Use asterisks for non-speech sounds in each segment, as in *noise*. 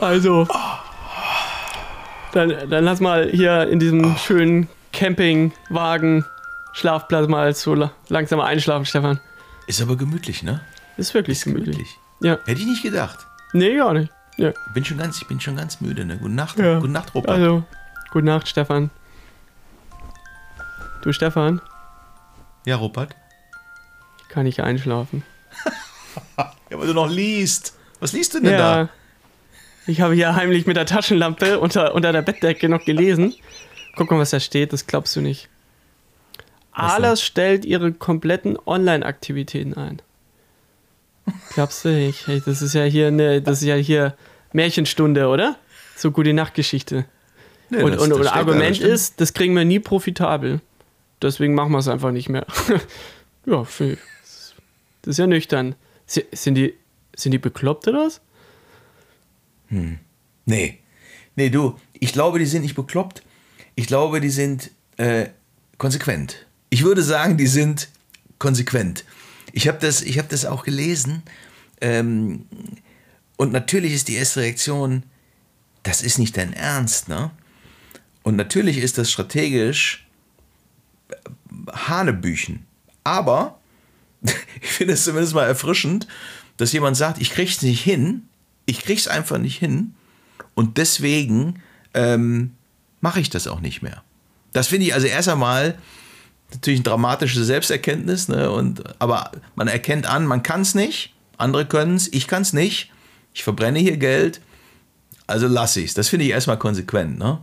Also. Dann, dann lass mal hier in diesem schönen Campingwagen Schlafplatz mal so la- langsam einschlafen, Stefan. Ist aber gemütlich, ne? Ist wirklich Ist gemütlich. gemütlich. Ja. Hätte ich nicht gedacht. Nee, gar nicht. Ja. Bin schon ganz, ich bin schon ganz müde, ne? Gute Nacht, ja. gute Nacht, Robert. Also, gute Nacht, Stefan. Du, Stefan, Ja, Robert? kann ich einschlafen? *laughs* Ja, weil du noch liest. Was liest du denn Ja. da? Ich habe hier heimlich mit der Taschenlampe unter, unter der Bettdecke noch gelesen. Guck mal, was da steht, das glaubst du nicht. Ahlers stellt ihre kompletten Online-Aktivitäten ein. Glaubst du nicht? Hey, das ist ja hier eine, das ist ja hier Märchenstunde, oder? So gute Nachtgeschichte. Nee, und das- und, das und steht da, Argument das ist, das kriegen wir nie profitabel. Deswegen machen wir es einfach nicht mehr. *laughs* ja, das ist ja nüchtern. Si- Sind die, sind die bekloppt oder was? Nee. Nee, du, ich glaube, die sind nicht bekloppt. Ich glaube, die sind äh, konsequent. Ich würde sagen, die sind konsequent. Ich habe das, hab das auch gelesen. Ähm, und natürlich ist die erste Reaktion, das ist nicht dein Ernst, ne? Und natürlich ist das strategisch äh, Hanebüchen. Aber *laughs* ich finde es zumindest mal erfrischend, dass jemand sagt, ich krieg's nicht hin, ich krieg's einfach nicht hin und deswegen ähm, mache ich das auch nicht mehr. Das finde ich also erst einmal natürlich eine dramatische Selbsterkenntnis, ne? und, aber man erkennt an, man kann es nicht, andere können es, ich kann es nicht, ich verbrenne hier Geld, also lasse ich es. Das finde ich erstmal konsequent. Ne?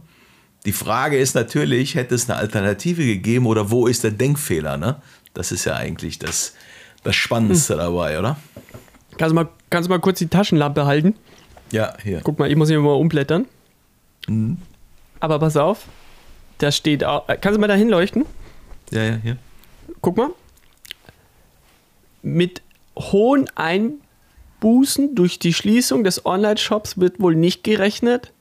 Die Frage ist natürlich, hätte es eine Alternative gegeben oder wo ist der Denkfehler? Ne? Das ist ja eigentlich das, das Spannendste Hm. dabei, oder? Kannst du, mal, kannst du mal kurz die Taschenlampe halten? Ja, hier. Guck mal, ich muss hier mal umblättern. Mhm. Aber pass auf, da steht auch. äh, Kannst du mal da hinleuchten? Ja, ja, hier. Guck mal. Mit hohen Einbußen durch die Schließung des Online-Shops wird wohl nicht gerechnet,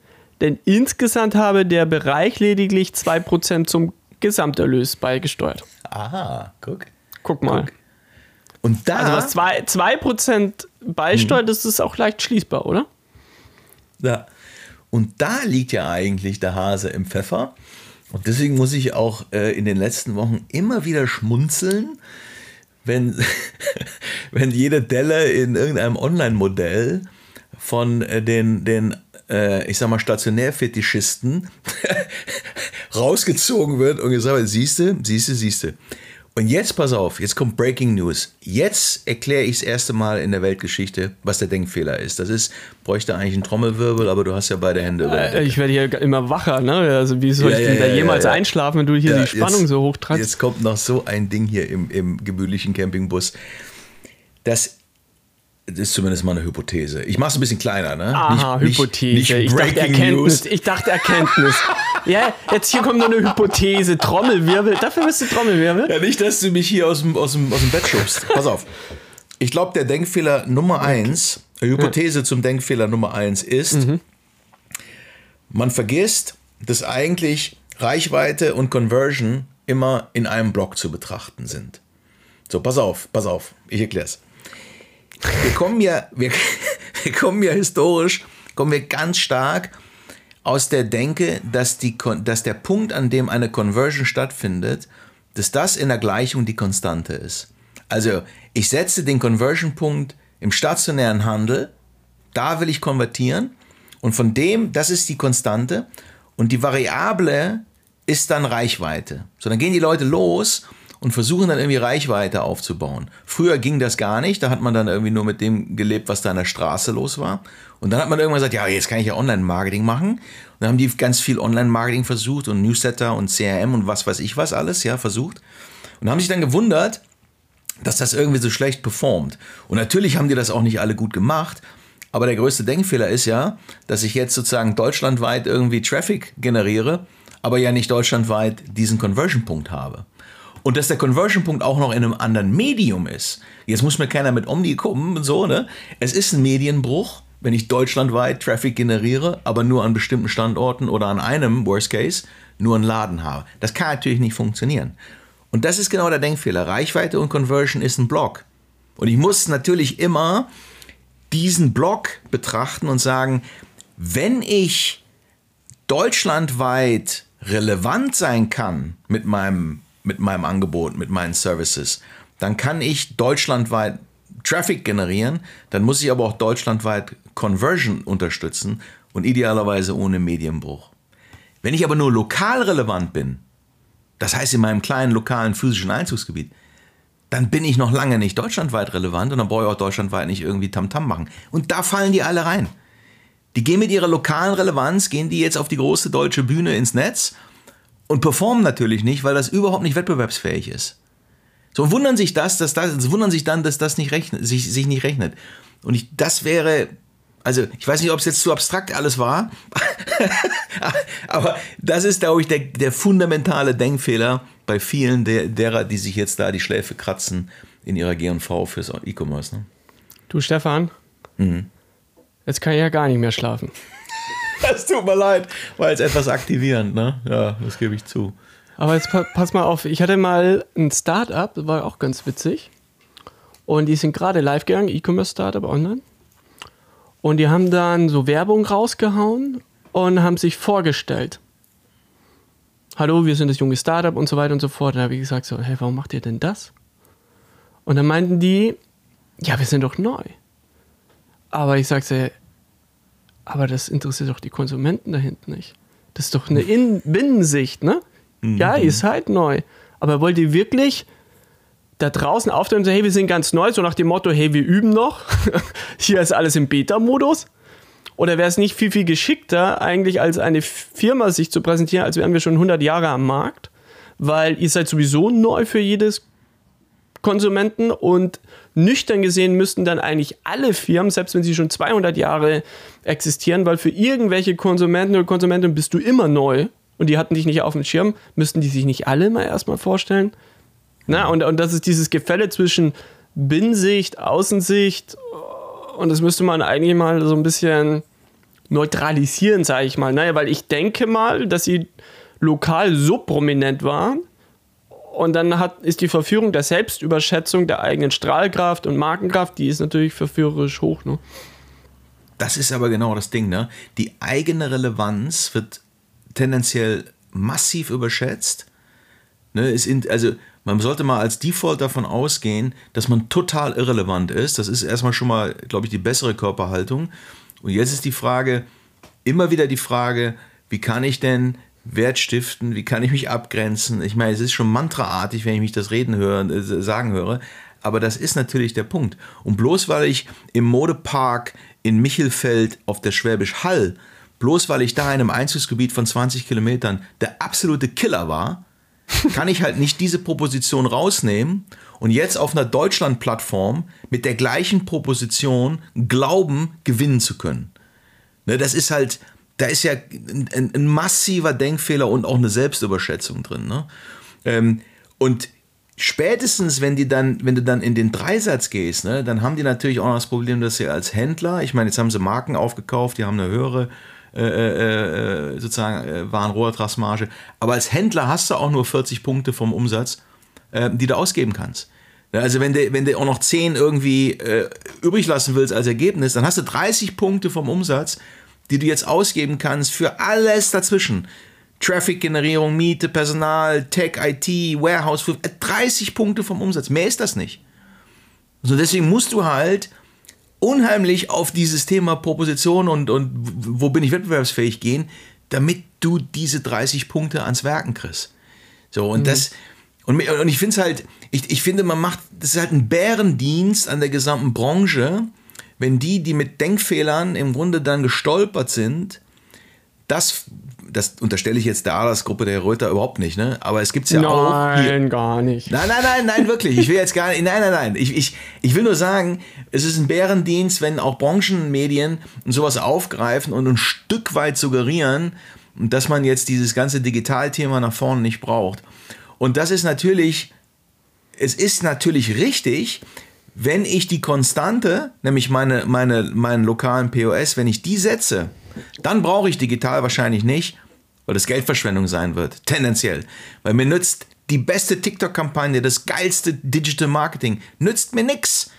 denn insgesamt habe der Bereich lediglich 2% zum Gesamterlös beigesteuert. Aha, guck. Guck mal. Guck. Und da, Also was 2%, 2 beisteuert, Mhm. das ist auch leicht schließbar, oder? Ja. Und da liegt ja eigentlich der Hase im Pfeffer. Und deswegen muss ich auch äh, in den letzten Wochen immer wieder schmunzeln, wenn, *laughs* wenn jede Delle in irgendeinem Online-Modell von äh, den, den äh, ich sag mal, Stationärfetischisten *laughs* rausgezogen wird und gesagt wird, siehste, siehste, siehste. Und jetzt pass auf, jetzt kommt Breaking News. Jetzt erkläre ich das erste Mal in der Weltgeschichte, was der Denkfehler ist. Das ist, bräuchte eigentlich einen Trommelwirbel, aber du hast ja beide Hände. Äh, Ich werde hier immer wacher, ne? Also wie soll Ja, ich ja, denn da ja, jemals ja, ja. einschlafen, wenn du hier die Spannung jetzt- so hoch treibst? Jetzt kommt noch so ein Ding hier im, im gemütlichen Campingbus. Das, das ist zumindest mal eine Hypothese. Ich mache es ein bisschen kleiner, ne? Aha, Nicht- Hypothese. Nicht, ich nicht dachte Breaking Erkenntnis. News. Ich dachte Erkenntnis. *laughs* ja, jetzt hier kommt nur eine Hypothese. Trommelwirbel. Dafür bist du Trommelwirbel. Ja, nicht, dass du mich hier aus dem, aus dem, aus dem Bett schubst. Pass auf. Ich glaube, der Denkfehler Nummer eins, Hypothese zum Denkfehler Nummer eins ist, man vergisst, dass eigentlich Reichweite und Conversion immer in einem Block zu betrachten sind. So, pass auf, pass auf, ich erkläre es. Wir kommen ja, wir, *laughs* wir kommen ja historisch, kommen wir ganz stark aus der Denke, dass, die, dass der Punkt, an dem eine Conversion stattfindet, dass das in der Gleichung die Konstante ist. Also ich setze den Conversion-Punkt im stationären Handel, da will ich konvertieren und von dem, das ist die Konstante und die Variable ist dann Reichweite. So, dann gehen die Leute los und versuchen dann irgendwie Reichweite aufzubauen. Früher ging das gar nicht, da hat man dann irgendwie nur mit dem gelebt, was da an der Straße los war. Und dann hat man irgendwann gesagt, ja, jetzt kann ich ja Online-Marketing machen. Und dann haben die ganz viel Online-Marketing versucht und Newsletter und CRM und was weiß ich was alles, ja, versucht. Und haben sich dann gewundert, dass das irgendwie so schlecht performt. Und natürlich haben die das auch nicht alle gut gemacht. Aber der größte Denkfehler ist ja, dass ich jetzt sozusagen deutschlandweit irgendwie Traffic generiere, aber ja nicht deutschlandweit diesen Conversion-Punkt habe. Und dass der Conversion-Punkt auch noch in einem anderen Medium ist. Jetzt muss mir keiner mit die kommen und so, ne? Es ist ein Medienbruch, wenn ich deutschlandweit Traffic generiere, aber nur an bestimmten Standorten oder an einem, worst case, nur einen Laden habe. Das kann natürlich nicht funktionieren. Und das ist genau der Denkfehler. Reichweite und Conversion ist ein Block. Und ich muss natürlich immer diesen Block betrachten und sagen, wenn ich deutschlandweit relevant sein kann mit meinem, mit meinem Angebot, mit meinen Services, dann kann ich deutschlandweit Traffic generieren, dann muss ich aber auch deutschlandweit Conversion unterstützen und idealerweise ohne Medienbruch. Wenn ich aber nur lokal relevant bin, das heißt in meinem kleinen lokalen physischen Einzugsgebiet, dann bin ich noch lange nicht deutschlandweit relevant und dann brauche ich auch deutschlandweit nicht irgendwie Tamtam -Tam machen. Und da fallen die alle rein. Die gehen mit ihrer lokalen Relevanz, gehen die jetzt auf die große deutsche Bühne ins Netz und performen natürlich nicht, weil das überhaupt nicht wettbewerbsfähig ist. So wundern sich das, dass das, wundern sich dann, dass das nicht rechnet, sich, sich nicht rechnet. Und ich, das wäre, also ich weiß nicht, ob es jetzt zu abstrakt alles war, *laughs* aber das ist, glaube ich, der, der fundamentale Denkfehler bei vielen der, derer, die sich jetzt da die Schläfe kratzen in ihrer G&V fürs E-Commerce. Ne? Du Stefan, mhm. Jetzt kann ich ja gar nicht mehr schlafen. Das tut mir leid, weil es etwas aktivierend, ne? Ja, das gebe ich zu. Aber jetzt pass mal auf, ich hatte mal ein Startup, das war auch ganz witzig. Und die sind gerade live gegangen, E-Commerce-Startup online. Und die haben dann so Werbung rausgehauen und haben sich vorgestellt. Hallo, wir sind das junge Startup und so weiter und so fort. Da habe ich gesagt so, hey, warum macht ihr denn das? Und dann meinten die, ja, wir sind doch neu. Aber ich sagte, aber das interessiert doch die Konsumenten da hinten nicht. Das ist doch eine In Binnensicht, ne? Mhm. Ja, ihr seid neu. Aber wollt ihr wirklich da draußen auftreten und sagen, hey, wir sind ganz neu, so nach dem Motto, hey, wir üben noch. *laughs* Hier ist alles im Beta-Modus. Oder wäre es nicht viel, viel geschickter, eigentlich als eine Firma sich zu präsentieren, als wären wir schon 100 Jahre am Markt? Weil ihr seid sowieso neu für jedes Konsumenten und nüchtern gesehen müssten dann eigentlich alle Firmen, selbst wenn sie schon 200 Jahre existieren, weil für irgendwelche Konsumenten oder Konsumenten bist du immer neu und die hatten dich nicht auf dem Schirm, müssten die sich nicht alle mal erstmal vorstellen? Na, und, und das ist dieses Gefälle zwischen Binnensicht, Außensicht und das müsste man eigentlich mal so ein bisschen neutralisieren, sage ich mal. Naja, weil ich denke mal, dass sie lokal so prominent waren, und dann hat, ist die Verführung der Selbstüberschätzung der eigenen Strahlkraft und Markenkraft, die ist natürlich verführerisch hoch. Ne? Das ist aber genau das Ding. Ne? Die eigene Relevanz wird tendenziell massiv überschätzt. Ne? Ist in, also man sollte mal als Default davon ausgehen, dass man total irrelevant ist. Das ist erstmal schon mal, glaube ich, die bessere Körperhaltung. Und jetzt ist die Frage, immer wieder die Frage, wie kann ich denn Wert stiften, wie kann ich mich abgrenzen. Ich meine, es ist schon mantraartig, wenn ich mich das reden höre, äh, sagen höre, aber das ist natürlich der Punkt. Und bloß weil ich im Modepark in Michelfeld auf der Schwäbisch Hall, bloß weil ich da in einem Einzugsgebiet von 20 Kilometern der absolute Killer war, *laughs* kann ich halt nicht diese Proposition rausnehmen und jetzt auf einer Deutschland-Plattform mit der gleichen Proposition glauben, gewinnen zu können. Ne, das ist halt, da ist ja ein, ein, massiver Denkfehler und auch eine Selbstüberschätzung drin. Ne? Ähm, und spätestens, wenn die dann, wenn du dann in den Dreisatz gehst, ne, dann haben die natürlich auch noch das Problem, dass sie als Händler, ich meine, jetzt haben sie Marken aufgekauft, die haben eine höhere äh, äh, äh sozusagen äh, Warenrohertragsmarge, aber als Händler hast du auch nur 40 Punkte vom Umsatz, äh, die du ausgeben kannst. Also wenn du, wenn du auch noch 10 irgendwie äh, übrig lassen willst als Ergebnis, dann hast du 30 Punkte vom Umsatz die du jetzt ausgeben kannst für alles dazwischen. Traffic-Generierung, Miete, Personal, Tech, IT, Warehouse, 30 Punkte vom Umsatz. Mehr ist das nicht. Also deswegen musst du halt unheimlich auf dieses Thema Proposition und, und wo bin ich wettbewerbsfähig gehen, damit du diese 30 Punkte ans Werken kriegst. So, und mhm. das, und, und ich finde es halt, ich, ich finde, man macht, das ist halt ein Bärendienst an der gesamten Branche, wenn die, die mit Denkfehlern im Grunde dann gestolpert sind, das, das unterstelle ich jetzt der Adlersgruppe der Röter überhaupt nicht, ne? Aber es gibt es ja nein, auch. Nein, gar nicht. Nein, nein, nein, nein, wirklich. Ich will jetzt gar nicht. Nein, nein, nein. Ich, ich, ich will nur sagen, es ist ein Bärendienst, wenn auch Branchenmedien sowas aufgreifen und ein Stück weit suggerieren, dass man jetzt dieses ganze Digitalthema nach vorne nicht braucht. Und das ist natürlich, es ist natürlich richtig, wenn ich die Konstante, nämlich meine, meine, meinen lokalen POS, wenn ich die setze, dann brauche ich digital wahrscheinlich nicht, weil das Geldverschwendung sein wird, tendenziell. Weil mir nützt die beste TikTok-Kampagne, das geilste Digital Marketing, nützt mir nichts,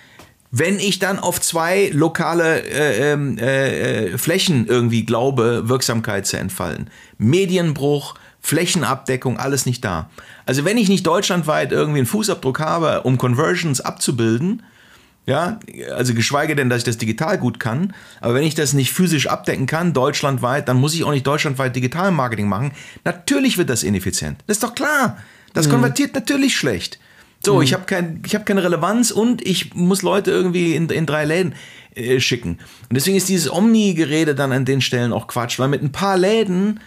Wenn ich dann auf zwei lokale äh, ähm, äh, äh, Flächen irgendwie glaube, Wirksamkeit zu entfalten. Medienbruch, Flächenabdeckung, alles nicht da. Also wenn ich nicht deutschlandweit irgendwie einen Fußabdruck habe, um Conversions abzubilden, ja, also geschweige denn, dass ich das digital gut kann, aber wenn ich das nicht physisch abdecken kann, deutschlandweit, dann muss ich auch nicht deutschlandweit Digitalmarketing machen. Natürlich wird das ineffizient. Das ist doch klar. Das mhm. konvertiert natürlich schlecht. So, mhm. ich habe kein, hab keine Relevanz und ich muss Leute irgendwie in, in drei Läden äh, schicken. Und deswegen ist dieses Omni-Gerede dann an den Stellen auch Quatsch, weil mit ein paar Läden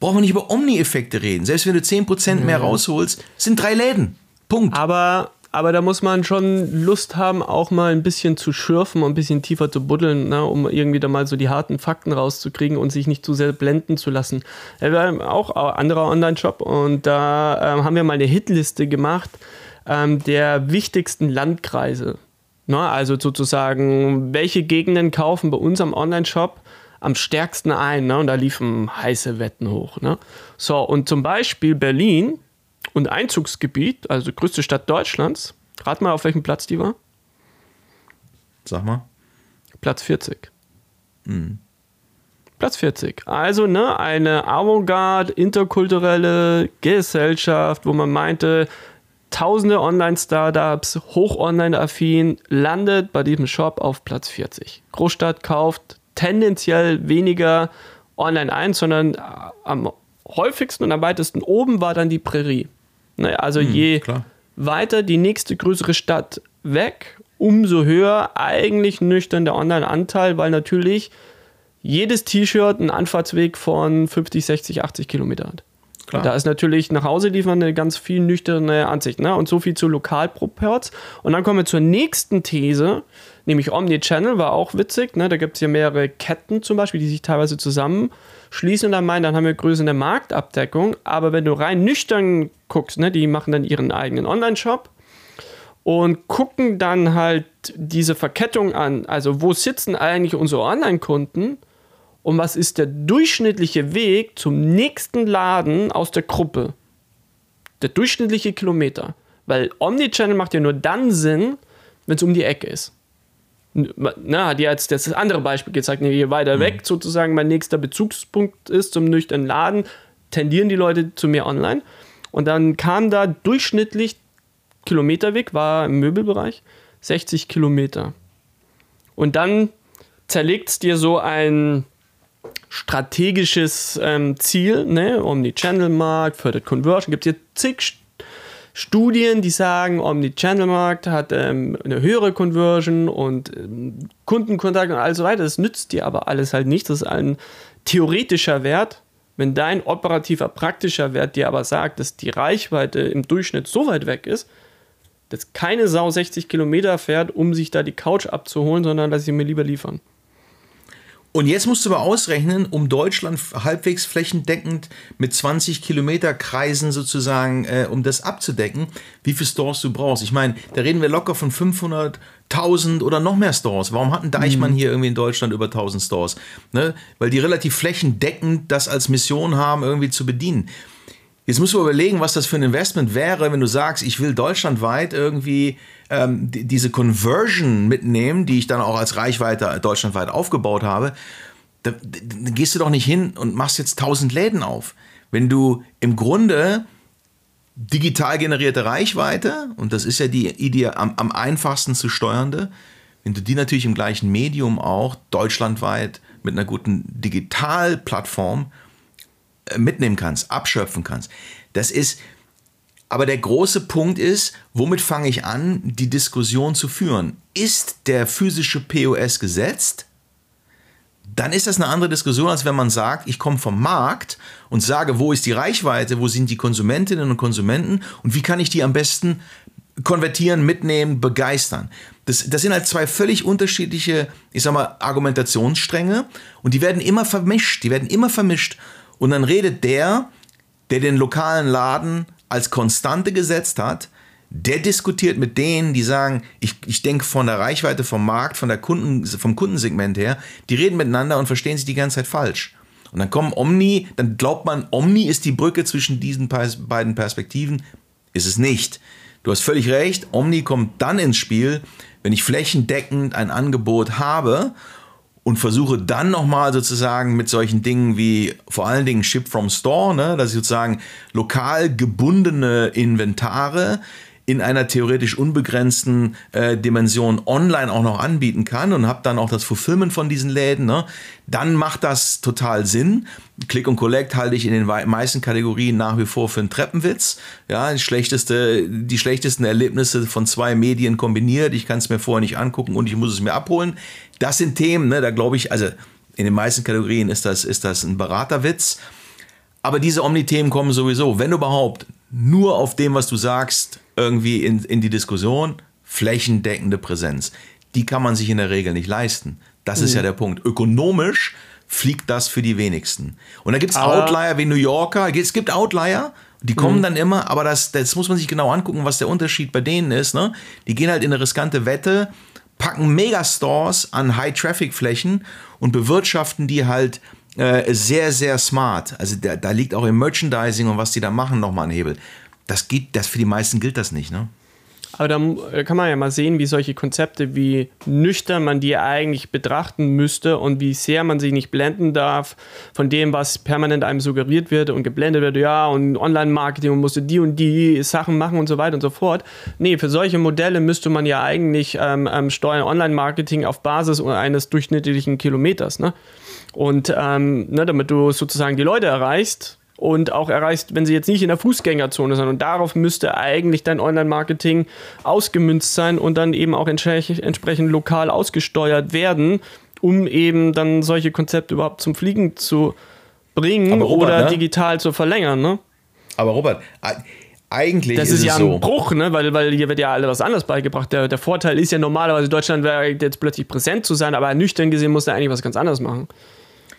brauchen wir nicht über Omni-Effekte reden. Selbst wenn du 10% mhm. mehr rausholst, sind drei Läden. Punkt. Aber aber da muss man schon Lust haben, auch mal ein bisschen zu schürfen und ein bisschen tiefer zu buddeln, ne, um irgendwie da mal so die harten Fakten rauszukriegen und sich nicht zu sehr blenden zu lassen. Wir haben auch ein anderer Online-Shop und da äh, haben wir mal eine Hitliste gemacht ähm, der wichtigsten Landkreise. Ne, also sozusagen, welche Gegenden kaufen bei uns am Online-Shop am stärksten ein. Ne? Und da liefen heiße Wetten hoch. Ne? So, und zum Beispiel Berlin und Einzugsgebiet, also größte Stadt Deutschlands. Rat mal, auf welchem Platz die war? Sag mal. Platz 40. Hm. Platz 40. Also ne, eine avantgarde, interkulturelle Gesellschaft, wo man meinte, tausende Online-Startups, hoch online-affin, landet bei diesem Shop auf Platz 40. Großstadt kauft tendenziell weniger online ein, sondern am häufigsten und am weitesten oben war dann die Prärie. Naja, also hm, je klar. weiter die nächste größere Stadt weg, umso höher eigentlich nüchtern der Online-Anteil, weil natürlich jedes T-Shirt einen Anfahrtsweg von 50, 60, 80 Kilometer hat. Klar. Da ist natürlich nach Hause liefern eine ganz viel nüchterne Ansicht. Ne? Und so viel zu Lokalproports. Und dann kommen wir zur nächsten These, nämlich Omnichannel war auch witzig. Ne? Da gibt es ja mehrere Ketten zum Beispiel, die sich teilweise zusammenschließen und dann meinen, dann haben wir größere Marktabdeckung. Aber wenn du rein nüchtern guckst, ne? die machen dann ihren eigenen Online-Shop und gucken dann halt diese Verkettung an. Also wo sitzen eigentlich unsere Online-Kunden? und was ist der durchschnittliche Weg zum nächsten Laden aus der Gruppe. Der durchschnittliche Kilometer. Weil Omnichannel macht ja nur dann Sinn, wenn es um die Ecke ist. Na, hat ja jetzt das andere Beispiel gezeigt, je weiter mhm. weg sozusagen mein nächster Bezugspunkt ist zum nüchternen Laden, tendieren die Leute zu mehr online. Und dann kam da durchschnittlich Kilometerweg, war im Möbelbereich 60 Kilometer. Und dann zerlegt es dir so ein strategisches ähm, Ziel, ne? Omni-Channel-Markt, fördert Conversion. Gibt es hier zig Studien, die sagen, Omni-Channel-Markt hat ähm, eine höhere Conversion und ähm, Kundenkontakt und all so weiter. Das nützt dir aber alles halt nicht. Das ist ein theoretischer Wert. Wenn dein operativer, praktischer Wert dir aber sagt, dass die Reichweite im Durchschnitt so weit weg ist, dass keine Sau 60 Kilometer fährt, um sich da die Couch abzuholen, sondern dass sie mir lieber liefern. Und jetzt musst du aber ausrechnen, um Deutschland halbwegs flächendeckend mit 20 Kilometer Kreisen sozusagen, äh, um das abzudecken, wie viele Stores du brauchst. Ich meine, da reden wir locker von 500, 1000 oder noch mehr Stores. Warum hat ein Deichmann mhm. hier irgendwie in Deutschland über 1000 Stores? Ne? Weil die relativ flächendeckend das als Mission haben, irgendwie zu bedienen. Jetzt musst du überlegen, was das für ein Investment wäre, wenn du sagst, ich will deutschlandweit irgendwie ähm, die, diese Conversion mitnehmen, die ich dann auch als Reichweite deutschlandweit aufgebaut habe. Da, da, gehst du doch nicht hin und machst jetzt 1000 Läden auf. Wenn du im Grunde digital generierte Reichweite, und das ist ja die Idee am, am einfachsten zu steuernde, wenn du die natürlich im gleichen Medium auch deutschlandweit mit einer guten Digitalplattform mitnehmen kannst, abschöpfen kannst. Das ist, aber der große Punkt ist, womit fange ich an, die Diskussion zu führen? Ist der physische POS gesetzt? Dann ist das eine andere Diskussion, als wenn man sagt, ich komme vom Markt und sage, wo ist die Reichweite, wo sind die Konsumentinnen und Konsumenten und wie kann ich die am besten konvertieren, mitnehmen, begeistern. Das, das sind halt zwei völlig unterschiedliche, ich sag mal, Argumentationsstränge und die werden immer vermischt, die werden immer vermischt. Und dann redet der, der den lokalen Laden als Konstante gesetzt hat, der diskutiert mit denen, die sagen, ich, ich denke von der Reichweite vom Markt, von der Kunden, vom Kundensegment her, die reden miteinander und verstehen sich die ganze Zeit falsch. Und dann kommen Omni, dann glaubt man, Omni ist die Brücke zwischen diesen beiden Perspektiven. Ist es nicht. du hast völlig recht, Omni kommt dann ins Spiel, wenn ich flächendeckend ein Angebot habe und versuche dann nochmal sozusagen mit solchen Dingen wie vor allen Dingen Ship from Store, ne, dass ich sozusagen lokal gebundene Inventare in einer theoretisch unbegrenzten äh, Dimension online auch noch anbieten kann und habe dann auch das Fulfillment von diesen Läden, ne, dann macht das total Sinn. Click und Collect halte ich in den meisten Kategorien nach wie vor für einen Treppenwitz. Ja, die, schlechteste, die schlechtesten Erlebnisse von zwei Medien kombiniert. Ich kann es mir vorher nicht angucken und ich muss es mir abholen. Das sind Themen, ne, da glaube ich, also in den meisten Kategorien ist das, ist das ein Beraterwitz. Aber diese Omni-Themen kommen sowieso, wenn überhaupt, nur auf dem, was du sagst, irgendwie in, in die Diskussion. Flächendeckende Präsenz. Die kann man sich in der Regel nicht leisten. Das mhm. ist ja der Punkt. Ökonomisch fliegt das für die wenigsten. Und da gibt es Outlier wie New Yorker. Es gibt Outlier, die kommen mhm. dann immer, aber das, das muss man sich genau angucken, was der Unterschied bei denen ist. Ne? Die gehen halt in eine riskante Wette, packen Megastores an High-Traffic-Flächen und bewirtschaften die halt äh, sehr, sehr smart. Also da, da liegt auch im Merchandising und was die da machen nochmal ein Hebel. Das geht, das für die meisten gilt das nicht, ne? Aber da kann man ja mal sehen, wie solche Konzepte, wie nüchtern man die eigentlich betrachten müsste und wie sehr man sich nicht blenden darf von dem, was permanent einem suggeriert wird und geblendet wird, ja, und Online-Marketing und musste die und die Sachen machen und so weiter und so fort. Nee, für solche Modelle müsste man ja eigentlich ähm, ähm, steuern Online-Marketing auf Basis eines durchschnittlichen Kilometers, ne? Und ähm, ne, damit du sozusagen die Leute erreichst, und auch erreichst, wenn sie jetzt nicht in der Fußgängerzone sind. Und darauf müsste eigentlich dein Online-Marketing ausgemünzt sein und dann eben auch entsprechend lokal ausgesteuert werden, um eben dann solche Konzepte überhaupt zum Fliegen zu bringen Robert, oder ne? digital zu verlängern. Ne? Aber Robert, eigentlich das ist, ist ja so. ein Bruch, ne? weil, weil hier wird ja alles was anderes beigebracht. Der, der Vorteil ist ja normalerweise, Deutschland wäre jetzt plötzlich präsent zu sein, aber nüchtern gesehen muss er eigentlich was ganz anderes machen.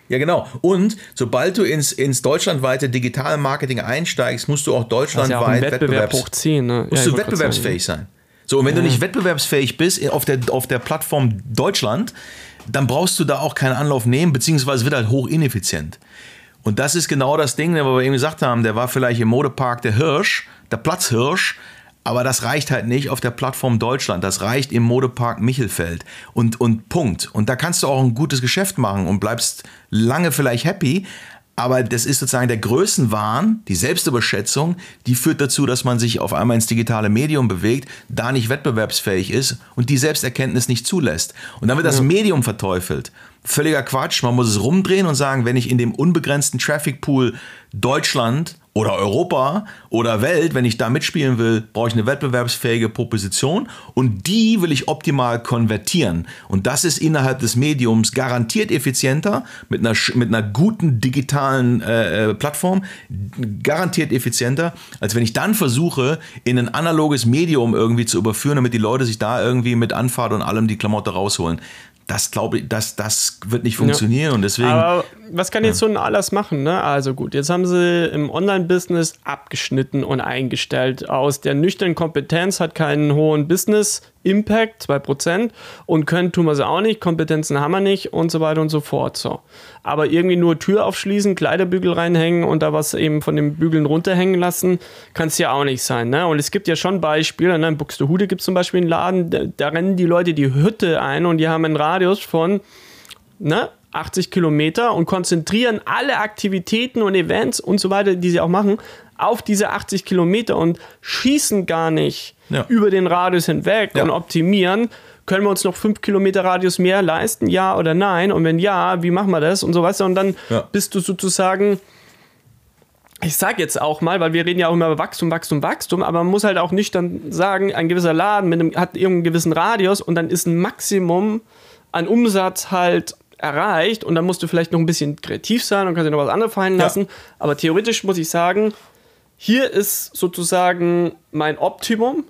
Ja, genau. Und sobald du ins, ins deutschlandweite Digitalmarketing einsteigst, musst du auch deutschlandweit ja auch Wettbewerb hochziehen. Ne? Musst ja, du wettbewerbsfähig sein. So, und wenn ja. du nicht wettbewerbsfähig bist auf der, auf der Plattform Deutschland, dann brauchst du da auch keinen Anlauf nehmen, beziehungsweise wird halt hoch ineffizient. Und das ist genau das Ding, wo wir eben gesagt haben, der war vielleicht im Modepark der Hirsch, der Platzhirsch, aber das reicht halt nicht auf der Plattform Deutschland. Das reicht im Modepark Michelfeld. Und, und Punkt. Und da kannst du auch ein gutes Geschäft machen und bleibst lange vielleicht happy. Aber das ist sozusagen der Größenwahn, die Selbstüberschätzung, die führt dazu, dass man sich auf einmal ins digitale Medium bewegt, da nicht wettbewerbsfähig ist und die Selbsterkenntnis nicht zulässt. Und dann wird das Medium verteufelt. Völliger Quatsch. Man muss es rumdrehen und sagen, wenn ich in dem unbegrenzten Traffic Pool Deutschland oder Europa oder Welt, wenn ich da mitspielen will, brauche ich eine wettbewerbsfähige Proposition und die will ich optimal konvertieren. Und das ist innerhalb des Mediums garantiert effizienter mit einer, mit einer guten digitalen äh, äh, Plattform, garantiert effizienter, als wenn ich dann versuche, in ein analoges Medium irgendwie zu überführen, damit die Leute sich da irgendwie mit Anfahrt und allem die Klamotte rausholen das glaube ich, das, das wird nicht funktionieren ja. und deswegen. Aber was kann jetzt so ein Alles machen? Ne? Also gut, jetzt haben sie im Online-Business abgeschnitten und eingestellt. Aus der nüchternen Kompetenz hat keinen hohen Business-Impact, 2%, und können tun wir sie auch nicht, Kompetenzen haben wir nicht und so weiter und so fort. So. Aber irgendwie nur Tür aufschließen, Kleiderbügel reinhängen und da was eben von den Bügeln runterhängen lassen, kann es ja auch nicht sein. Ne? Und es gibt ja schon Beispiele, ne? in Buxtehude gibt es zum Beispiel einen Laden, da, da rennen die Leute die Hütte ein und die haben einen Radius von ne, 80 Kilometer und konzentrieren alle Aktivitäten und Events und so weiter, die sie auch machen, auf diese 80 Kilometer und schießen gar nicht ja. über den Radius hinweg ja. und optimieren. Können wir uns noch 5 Kilometer Radius mehr leisten? Ja oder nein? Und wenn ja, wie machen wir das? Und so weiter. Und dann ja. bist du sozusagen ich sage jetzt auch mal, weil wir reden ja auch immer über Wachstum, Wachstum, Wachstum, aber man muss halt auch nicht dann sagen, ein gewisser Laden mit einem, hat irgendeinen gewissen Radius und dann ist ein Maximum an Umsatz halt erreicht und dann musst du vielleicht noch ein bisschen kreativ sein und kannst dir noch was anderes fallen lassen. Ja. Aber theoretisch muss ich sagen, hier ist sozusagen mein Optimum.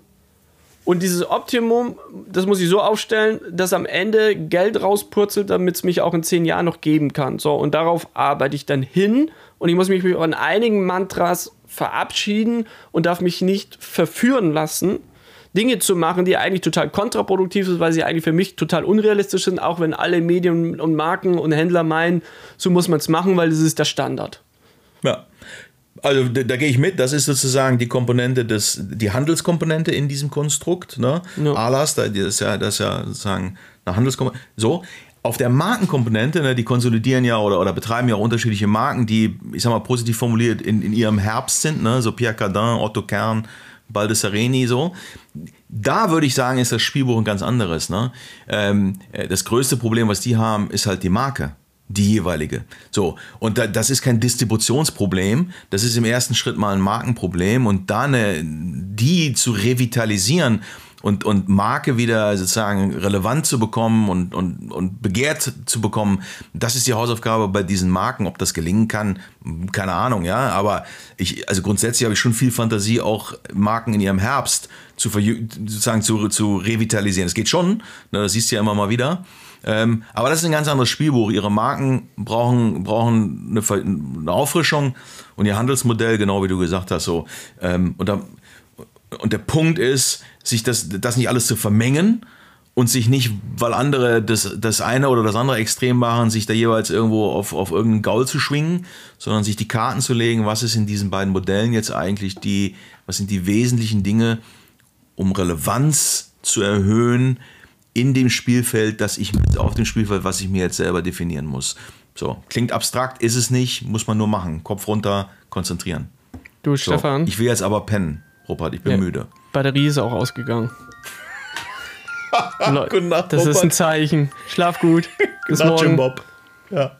Und dieses Optimum, das muss ich so aufstellen, dass am Ende Geld rauspurzelt, damit es mich auch in zehn Jahren noch geben kann. So, und darauf arbeite ich dann hin. Und ich muss mich von einigen Mantras verabschieden und darf mich nicht verführen lassen, Dinge zu machen, die eigentlich total kontraproduktiv sind, weil sie eigentlich für mich total unrealistisch sind, auch wenn alle Medien und Marken und Händler meinen, so muss man es machen, weil das ist der Standard. Ja. Also da, da gehe ich mit. Das ist sozusagen die Komponente des, die Handelskomponente in diesem Konstrukt. Ne? Ja. Alas, da- das ist ja, das ist ja sozusagen eine Handelskomponente. So. Auf der Markenkomponente, ne, die konsolidieren ja oder, oder betreiben ja auch unterschiedliche Marken, die, ich sag mal, positiv formuliert in, in ihrem Herbst sind, ne? so Pierre Cardin, Otto Kern, Baldessareni, so. Da würde ich sagen, ist das Spielbuch ein ganz anderes. Ne? Ähm, äh, das größte Problem, was die haben, ist halt die Marke. Die jeweilige. So, und da, das ist kein Distributionsproblem, das ist im ersten Schritt mal ein Markenproblem und da eine, die zu revitalisieren und, und Marke wieder sozusagen relevant zu bekommen und, und, und begehrt zu bekommen, das ist die Hausaufgabe bei diesen Marken. Ob das gelingen kann, keine Ahnung, ja. Aber ich, also grundsätzlich habe ich schon viel Fantasie, auch Marken in ihrem Herbst zu sozusagen zu, zu revitalisieren. Das geht schon, ne, das siehst du ja immer mal wieder. Ähm, aber das ist ein ganz anderes Spielbuch. Ihre Marken brauchen, brauchen eine, eine Auffrischung und ihr Handelsmodell, genau wie du gesagt hast, so. Ähm, und, da, und der Punkt ist, sich das, das nicht alles zu vermengen und sich nicht, weil andere das, das eine oder das andere extrem machen, sich da jeweils irgendwo auf, auf irgendeinen Gaul zu schwingen, sondern sich die Karten zu legen, was ist in diesen beiden Modellen jetzt eigentlich die, was sind die wesentlichen Dinge, um Relevanz zu erhöhen in dem Spielfeld, das ich auf dem Spielfeld, was ich mir jetzt selber definieren muss. So, klingt abstrakt, ist es nicht, muss man nur machen. Kopf runter, konzentrieren. Du, So, Stefan, ich will jetzt aber pennen, Rupert, ich bin Ja. müde. Batterie ist auch ausgegangen. Le- Gute Nacht, das ist ein Robert. Zeichen. Schlaf gut. *laughs* Bis morgen. Bob. Ja.